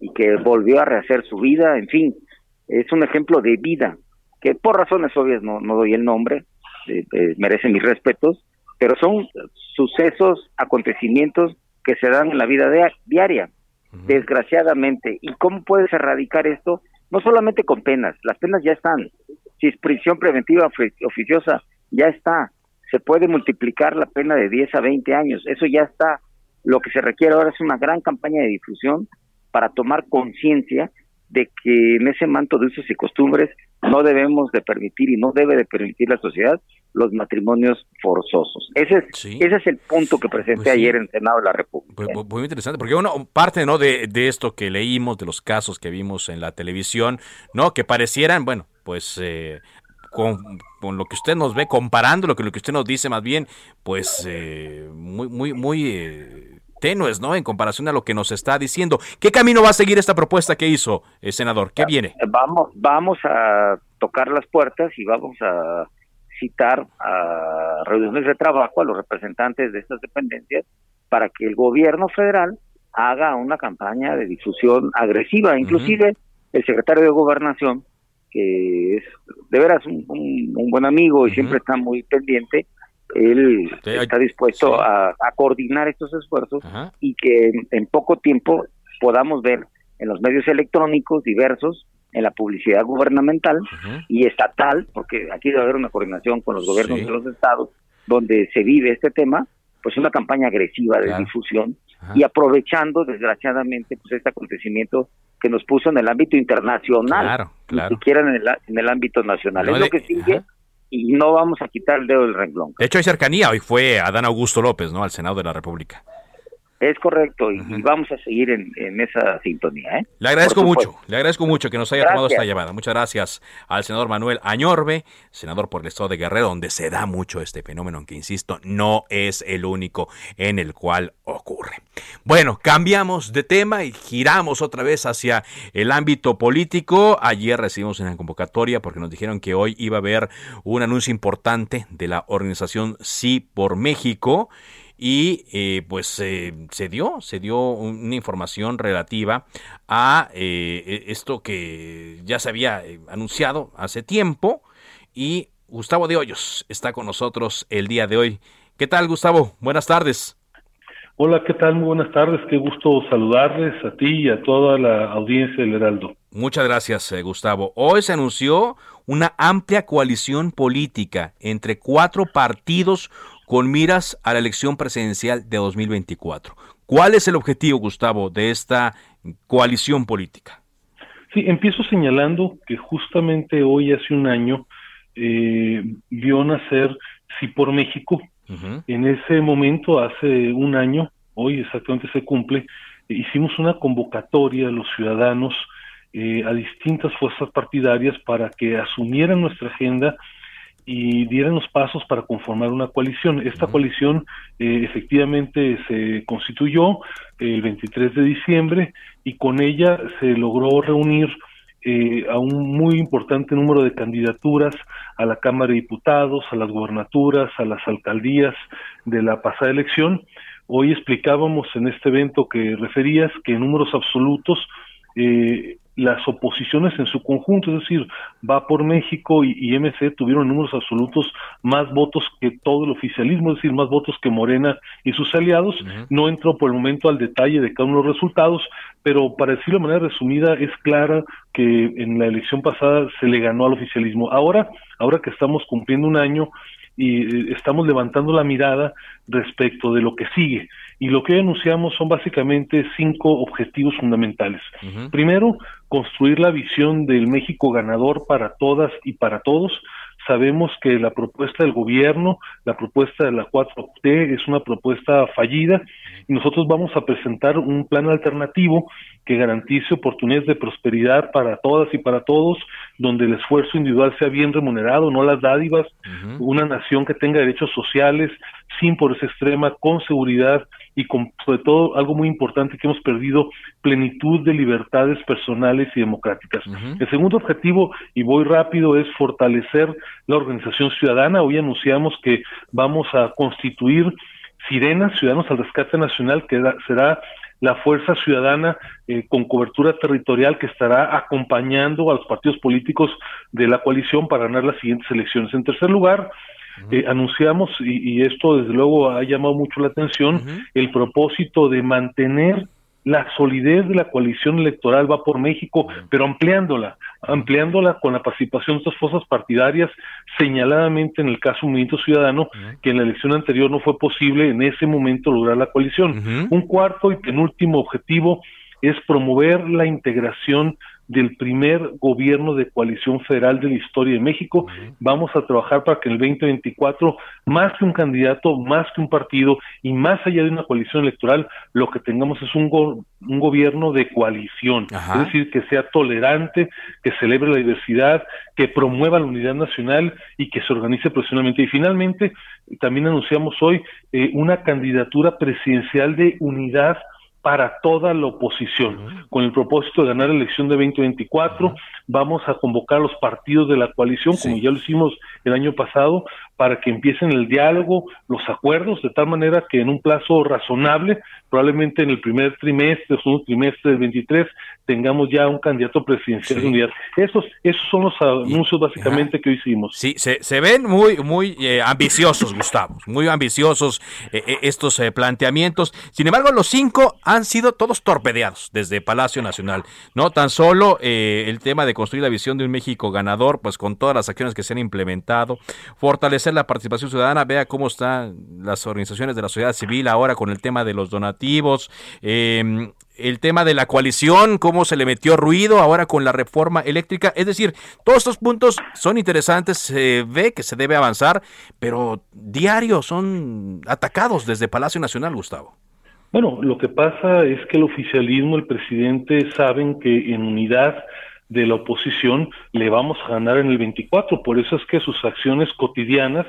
y que volvió a rehacer su vida, en fin, es un ejemplo de vida, que por razones obvias no, no doy el nombre, eh, eh, merece mis respetos, pero son sucesos, acontecimientos que se dan en la vida diaria, desgraciadamente. ¿Y cómo puedes erradicar esto? No solamente con penas, las penas ya están, si es prisión preventiva oficiosa, ya está. Se puede multiplicar la pena de 10 a 20 años, eso ya está. Lo que se requiere ahora es una gran campaña de difusión para tomar conciencia de que en ese manto de usos y costumbres no debemos de permitir y no debe de permitir la sociedad los matrimonios forzosos. Ese es, ese es el punto que presenté pues ayer en el Senado de la República. Pues, muy interesante, porque uno parte ¿no? de, de esto que leímos, de los casos que vimos en la televisión, ¿no? que parecieran, bueno, pues eh, con, lo que usted nos ve, comparando lo que, lo que usted nos dice más bien, pues eh, muy, muy, muy eh, tenues, ¿no? En comparación a lo que nos está diciendo. ¿Qué camino va a seguir esta propuesta que hizo, el senador? ¿Qué viene? Vamos, vamos a tocar las puertas y vamos a citar a reuniones de trabajo a los representantes de estas dependencias para que el gobierno federal haga una campaña de difusión agresiva. Inclusive el secretario de Gobernación que es de veras un, buen amigo y siempre está muy pendiente, él está dispuesto a, coordinar estos esfuerzos y que en, poco tiempo podamos ver en los medios electrónicos diversos, en la publicidad gubernamental y estatal, porque aquí debe haber una coordinación con los gobiernos de los estados, donde se vive este tema, pues una campaña agresiva de difusión y aprovechando desgraciadamente pues este acontecimiento que nos puso en el ámbito internacional, claro, claro. ni siquiera en el, en el ámbito nacional. es lo que sigue y no vamos a quitar el dedo del renglón. De hecho hay cercanía, hoy fue Adán Augusto López, ¿no? Al Senado de la República. Es correcto, y, vamos a seguir en, esa sintonía. ¿eh? Le agradezco mucho, le agradezco mucho que nos haya tomado esta llamada. Muchas gracias al senador Manuel Añorbe, senador por el Estado de Guerrero, donde se da mucho este fenómeno, que insisto, no es el único en el cual ocurre. Bueno, cambiamos de tema y giramos otra vez hacia el ámbito político. Ayer recibimos una convocatoria porque nos dijeron que hoy iba a haber un anuncio importante de la organización Sí por México y eh, pues eh, se dio, se dio una información relativa a eh, e, esto que ya se había anunciado hace tiempo y Gustavo de Hoyos está con nosotros el día de hoy. ¿Qué tal Gustavo? Buenas tardes. Hola, ¿qué tal? Muy buenas tardes. Qué gusto saludarles a ti y a toda la audiencia del Heraldo. Muchas gracias, Gustavo. Hoy se anunció una amplia coalición política entre cuatro partidos con miras a la elección presidencial de 2024. ¿Cuál es el objetivo, Gustavo, de esta coalición política? Sí, empiezo señalando que justamente hoy, hace un año, eh, vio nacer Sí por México. En ese momento, hace un año, hoy exactamente se cumple, hicimos una convocatoria a los ciudadanos, eh, a distintas fuerzas partidarias para que asumieran nuestra agenda y dieran los pasos para conformar una coalición. Esta coalición eh, efectivamente se constituyó el 23 de diciembre y con ella se logró reunir eh, a un muy importante número de candidaturas a la Cámara de Diputados, a las gobernaturas, a las alcaldías de la pasada elección. Hoy explicábamos en este evento que referías que en números absolutos eh, las oposiciones en su conjunto, es decir, Va por México y, y, MC tuvieron números absolutos más votos que todo el oficialismo, es decir, más votos que Morena y sus aliados. No entro por el momento al detalle de cada uno de los resultados, pero para decirlo de manera resumida, es clara que en la elección pasada se le ganó al oficialismo. Ahora, ahora que estamos cumpliendo un año, y eh, estamos levantando la mirada respecto de lo que sigue. Y lo que anunciamos son básicamente cinco objetivos fundamentales. Primero, construir la visión del México ganador para todas y para todos. Sabemos que la propuesta del gobierno, la propuesta de la 4T es una propuesta fallida y nosotros vamos a presentar un plan alternativo que garantice oportunidades de prosperidad para todas y para todos, donde el esfuerzo individual sea bien remunerado, no las dádivas, una nación que tenga derechos sociales, sin pobreza extrema, con seguridad y con, sobre todo, algo muy importante que hemos perdido, plenitud de libertades personales y democráticas. El segundo objetivo, y voy rápido, es fortalecer la organización ciudadana. Hoy anunciamos que vamos a constituir Sirenas, Ciudadanos al Rescate Nacional, que será la fuerza ciudadana eh, con cobertura territorial que estará acompañando a los partidos políticos de la coalición para ganar las siguientes elecciones. En tercer lugar, eh, anunciamos, y, esto desde luego ha llamado mucho la atención, el propósito de mantener la solidez de la coalición electoral va por México, pero ampliándola, ampliándola con la participación de estas fuerzas partidarias, señaladamente en el caso Movimiento Ciudadano, que en la elección anterior no fue posible en ese momento lograr la coalición. Un cuarto y penúltimo objetivo es promover la integración del primer gobierno de coalición federal de la historia de México. Vamos a trabajar para que en el 2024, más que un candidato, más que un partido y más allá de una coalición electoral, lo que tengamos es un, un gobierno de coalición, es decir, que sea tolerante, que celebre la diversidad, que promueva la unidad nacional y que se organice profesionalmente. Y finalmente, también anunciamos hoy eh, una candidatura presidencial de unidad para toda la oposición. Con el propósito de ganar la elección de 2024, vamos a convocar a los partidos de la coalición, como ya lo hicimos el año pasado, para que empiecen el diálogo, los acuerdos, de tal manera que en un plazo razonable, probablemente en el primer trimestre o segundo trimestre del 23, tengamos ya un candidato presidencial de unidad. Esos, esos son los anuncios básicamente que hoy hicimos. Sí, se, se ven muy, muy eh, ambiciosos, Gustavo, muy ambiciosos eh, eh, estos planteamientos. Sin embargo, los cinco han sido todos torpedeados desde Palacio Nacional. No tan solo el tema de construir la visión de un México ganador, pues con todas las acciones que se han implementado, fortalecer la participación ciudadana, vea cómo están las organizaciones de la sociedad civil ahora con el tema de los donativos, eh, el tema de la coalición, cómo se le metió ruido ahora con la reforma eléctrica. Es decir, todos estos puntos son interesantes, se ve que se debe avanzar, pero diario son atacados desde Palacio Nacional, Gustavo. Bueno, lo que pasa es que el oficialismo, el presidente, saben que en unidad de la oposición le vamos a ganar en el 24. Por eso es que sus acciones cotidianas,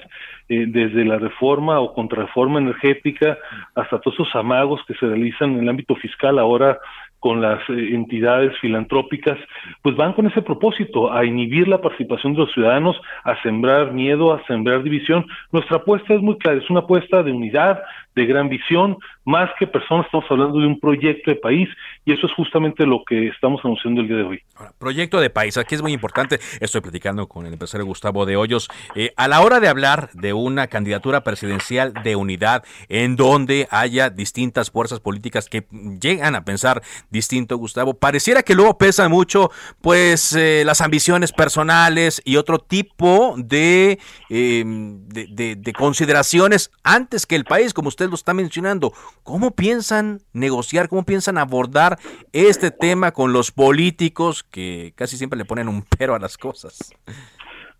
eh, desde la reforma o contrarreforma energética hasta todos esos amagos que se realizan en el ámbito fiscal ahora con las eh, entidades filantrópicas, pues van con ese propósito, a inhibir la participación de los ciudadanos, a sembrar miedo, a sembrar división. Nuestra apuesta es muy clara, es una apuesta de unidad, de gran visión, más que personas, estamos hablando de un proyecto de país y eso es justamente lo que estamos anunciando el día de hoy. proyecto de país, aquí es muy importante, estoy platicando con el empresario Gustavo de Hoyos, eh, a la hora de hablar de una candidatura presidencial de unidad en donde haya distintas fuerzas políticas que llegan a pensar distinto, Gustavo, pareciera que luego pesan mucho pues eh, las ambiciones personales y otro tipo eh, de, de consideraciones antes que el país, como usted lo está mencionando. ¿Cómo piensan negociar, cómo piensan abordar este tema con los políticos que casi siempre le ponen un pero a las cosas?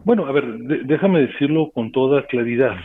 Bueno, a ver, déjame decirlo con toda claridad.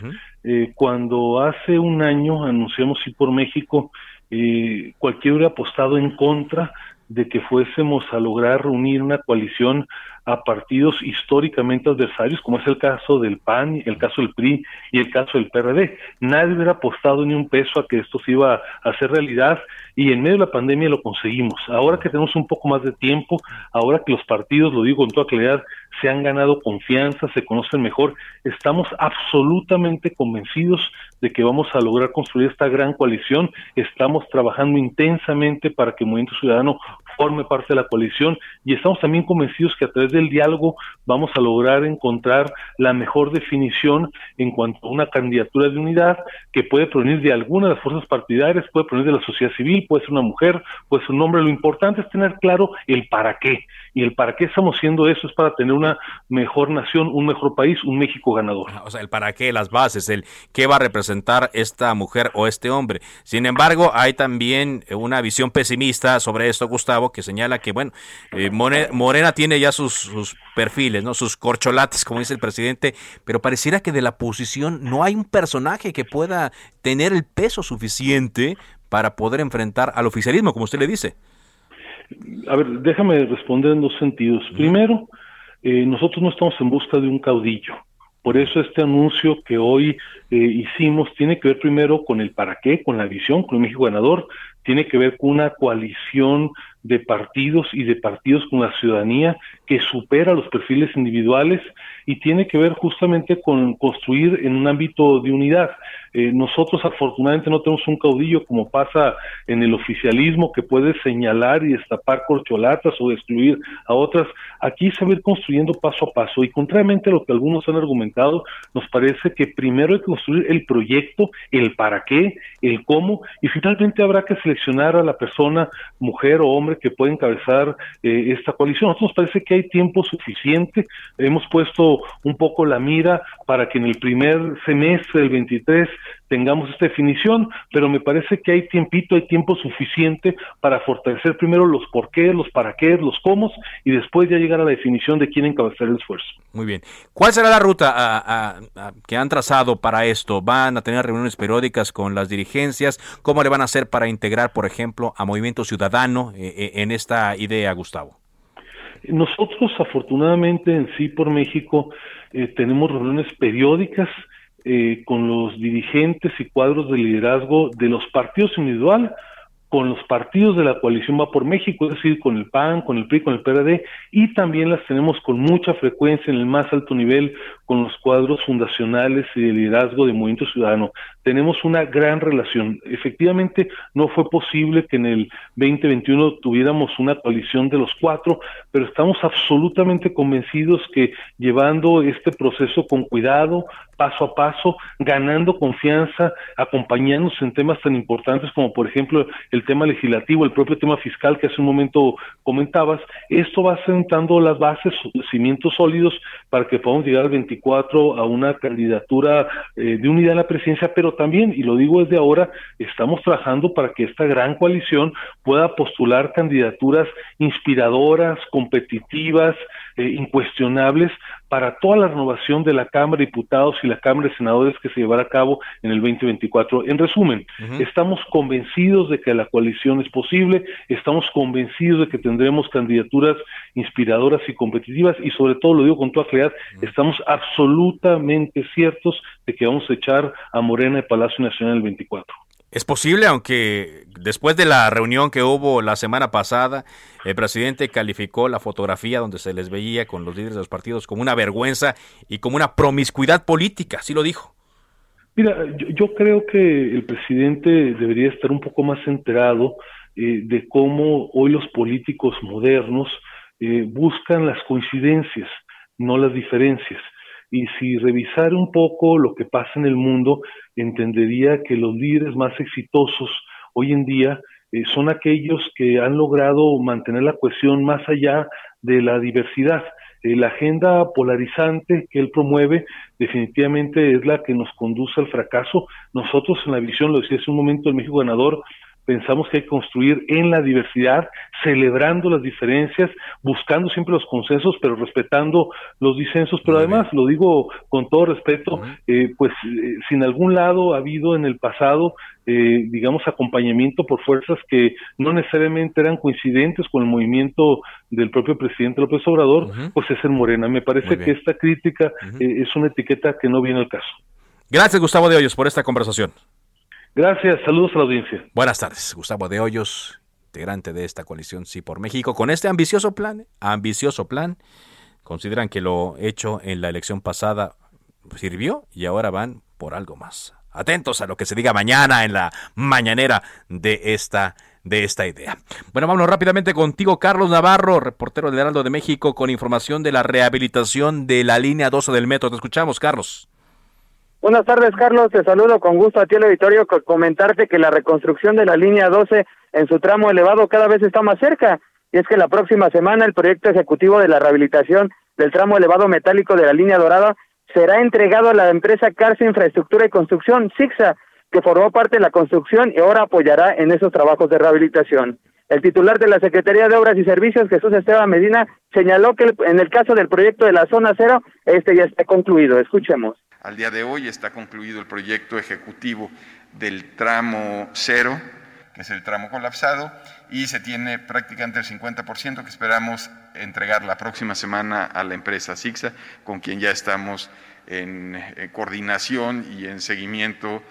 eh, cuando hace un año anunciamos ir por México, eh, cualquiera hubiera apostado en contra de que fuésemos a lograr reunir una coalición a partidos históricamente adversarios, como es el caso del PAN, el caso del PRI y el caso del PRD. Nadie hubiera apostado ni un peso a que esto se iba a hacer realidad y en medio de la pandemia lo conseguimos. Ahora que tenemos un poco más de tiempo, ahora que los partidos, lo digo con toda claridad, se han ganado confianza, se conocen mejor, estamos absolutamente convencidos de que vamos a lograr construir esta gran coalición. Estamos trabajando intensamente para que el Movimiento Ciudadano forme parte de la coalición y estamos también convencidos que a través del diálogo vamos a lograr encontrar la mejor definición en cuanto a una candidatura de unidad que puede provenir de alguna de las fuerzas partidarias, puede provenir de la sociedad civil, puede ser una mujer, puede ser un hombre. Lo importante es tener claro el para qué. Y el para qué estamos haciendo eso es para tener una mejor nación, un mejor país, un México ganador. O sea, el para qué, las bases, el qué va a representar esta mujer o este hombre. Sin embargo, hay también una visión pesimista sobre esto, Gustavo, que señala que, bueno, eh, Morena, tiene ya sus, sus perfiles, ¿no? Sus corcholates, como dice el presidente, pero pareciera que de la posición no hay un personaje que pueda tener el peso suficiente para poder enfrentar al oficialismo, como usted le dice. A ver, déjame responder en dos sentidos. Primero, eh, nosotros no estamos en busca de un caudillo. Por eso este anuncio que hoy eh, hicimos tiene que ver primero con el para qué, con la visión, con el México ganador, tiene que ver con una coalición de partidos y de partidos con la ciudadanía que supera los perfiles individuales y tiene que ver justamente con construir en un ámbito de unidad. Eh, nosotros afortunadamente no tenemos un caudillo como pasa en el oficialismo que puede señalar y destapar corcholatas o excluir a otras. Aquí se va a ir construyendo paso a paso y contrariamente a lo que algunos han argumentado, nos parece que primero hay que construir el proyecto, el para qué, el cómo y finalmente habrá que seleccionar a la persona, mujer o hombre que puede encabezar eh, esta coalición. Nosotros nos parece que hay tiempo suficiente. Hemos puesto un poco la mira para que en el primer semestre del 23 tengamos esta definición, pero me parece que hay tiempito, hay tiempo suficiente para fortalecer primero los por qué, los para qué, los cómo y después ya llegar a la definición de quién encabezar el esfuerzo. Muy bien. ¿Cuál será la ruta que han trazado para esto? ¿Van a tener reuniones periódicas con las dirigencias? ¿Cómo le van a hacer para integrar, por ejemplo, a Movimiento Ciudadano eh, eh, en esta idea, Gustavo? Nosotros, afortunadamente, en Sí por México, eh, tenemos reuniones periódicas eh, con los dirigentes y cuadros de liderazgo de los partidos individual, con los partidos de la coalición Va por México, es decir, con el PAN, con el PRI, con el PRD, y también las tenemos con mucha frecuencia en el más alto nivel con los cuadros fundacionales y de liderazgo de Movimiento Ciudadano. Tenemos una gran relación. Efectivamente, no fue posible que en el 2021 tuviéramos una coalición de los cuatro, pero estamos absolutamente convencidos que llevando este proceso con cuidado, paso a paso, ganando confianza, acompañándonos en temas tan importantes como por ejemplo el tema legislativo, el propio tema fiscal que hace un momento comentabas, esto va sentando las bases, cimientos sólidos para que podamos llegar al 24 a una candidatura eh, de unidad en la presidencia, pero también, y lo digo desde ahora, estamos trabajando para que esta gran coalición pueda postular candidaturas inspiradoras, competitivas, eh, incuestionables para toda la renovación de la Cámara de Diputados y la Cámara de Senadores que se llevará a cabo en el 2024. En resumen, estamos convencidos de que la coalición es posible, estamos convencidos de que tendremos candidaturas inspiradoras y competitivas y sobre todo, lo digo con toda claridad, estamos absolutamente ciertos de que vamos a echar a Morena de Palacio Nacional el 24. Es posible, aunque después de la reunión que hubo la semana pasada, el presidente calificó la fotografía donde se les veía con los líderes de los partidos como una vergüenza y como una promiscuidad política, así lo dijo. Mira, yo, creo que el presidente debería estar un poco más enterado eh, de cómo hoy los políticos modernos eh, buscan las coincidencias, no las diferencias. Y si revisar un poco lo que pasa en el mundo, entendería que los líderes más exitosos hoy en día eh, son aquellos que han logrado mantener la cohesión más allá de la diversidad. Eh, la agenda polarizante que él promueve definitivamente es la que nos conduce al fracaso. Nosotros en la visión, lo decía hace un momento el México ganador, pensamos que hay que construir en la diversidad, celebrando las diferencias, buscando siempre los consensos, pero respetando los disensos. Pero además, lo digo con todo respeto, eh, pues eh, sin algún lado ha habido en el pasado, eh, digamos, acompañamiento por fuerzas que no necesariamente eran coincidentes con el movimiento del propio presidente López Obrador, pues es en Morena. Me parece que esta crítica es una etiqueta que no viene al caso. Gracias, Gustavo de Hoyos, por esta conversación. Gracias, saludos a la audiencia. Buenas tardes, Gustavo de Hoyos, integrante de esta coalición Sí por México, con este ambicioso plan, ambicioso plan, consideran que lo hecho en la elección pasada sirvió y ahora van por algo más. Atentos a lo que se diga mañana en la mañanera de esta de esta idea. Bueno, vámonos rápidamente contigo, Carlos Navarro, reportero del Heraldo de México, con información de la rehabilitación de la línea 12 del metro. Te escuchamos, Carlos. Buenas tardes, Carlos. Te saludo con gusto a ti, el auditorio, comentarte que la reconstrucción de la línea 12 en su tramo elevado cada vez está más cerca. Y es que la próxima semana el proyecto ejecutivo de la rehabilitación del tramo elevado metálico de la línea dorada será entregado a la empresa Carso Infraestructura y Construcción, SIGSA, que formó parte de la construcción y ahora apoyará en esos trabajos de rehabilitación. El titular de la Secretaría de Obras y Servicios, Jesús Esteban Medina, señaló que en el caso del proyecto de la zona cero, este ya está concluido. Escuchemos. Al día de hoy está concluido el proyecto ejecutivo del tramo cero, que es el tramo colapsado, y se tiene prácticamente el 50% que esperamos entregar la próxima semana a la empresa SIGSA, con quien ya estamos en, en coordinación y en seguimiento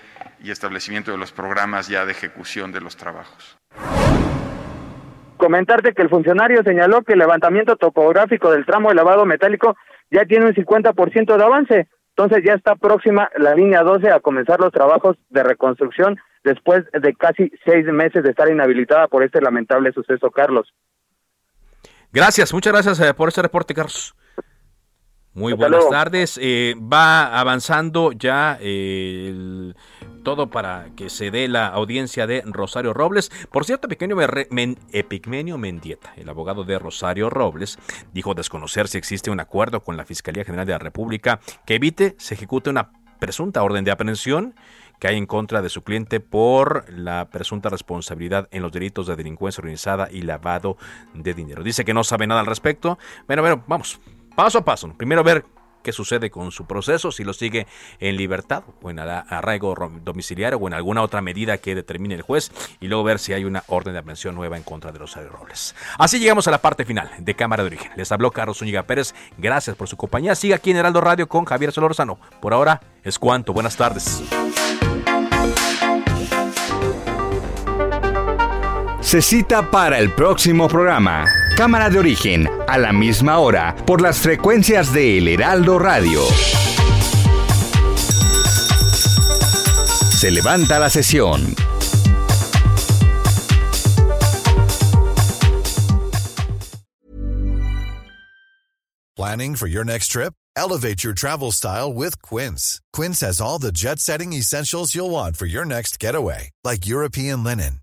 y establecimiento de los programas ya de ejecución de los trabajos. Comentarte que el funcionario señaló que el levantamiento topográfico del tramo elevado metálico ya tiene un 50% de avance, entonces ya está próxima la línea 12 a comenzar los trabajos de reconstrucción después de casi seis meses de estar inhabilitada por este lamentable suceso, Carlos. Gracias, muchas gracias eh, por este reporte, Carlos. Muy buenas tardes. Eh, va avanzando ya eh, el, todo para que se dé la audiencia de Rosario Robles. Por cierto, Epigmenio Mendieta, el abogado de Rosario Robles, dijo desconocer si existe un acuerdo con la Fiscalía General de la República que evite se ejecute una presunta orden de aprehensión que hay en contra de su cliente por la presunta responsabilidad en los delitos de delincuencia organizada y lavado de dinero. Dice que no sabe nada al respecto. Bueno, bueno, vamos, paso a paso. Primero ver qué sucede con su proceso, si lo sigue en libertad o en arraigo domiciliario o en alguna otra medida que determine el juez y luego ver si hay una orden de aprehensión nueva en contra de Rosario Robles. Así llegamos a la parte final de Cámara de Origen. Les habló Carlos Zúñiga Pérez. Gracias por su compañía. Siga aquí en Heraldo Radio con Javier Solorzano. Por ahora es cuanto. Buenas tardes. Se cita para el próximo programa. Cámara de origen, a la misma hora, por las frecuencias de El Heraldo Radio. Se levanta la sesión. Planning for your next trip? Elevate your travel style with Quince. Quince has all the jet setting essentials you'll want for your next getaway, like European linen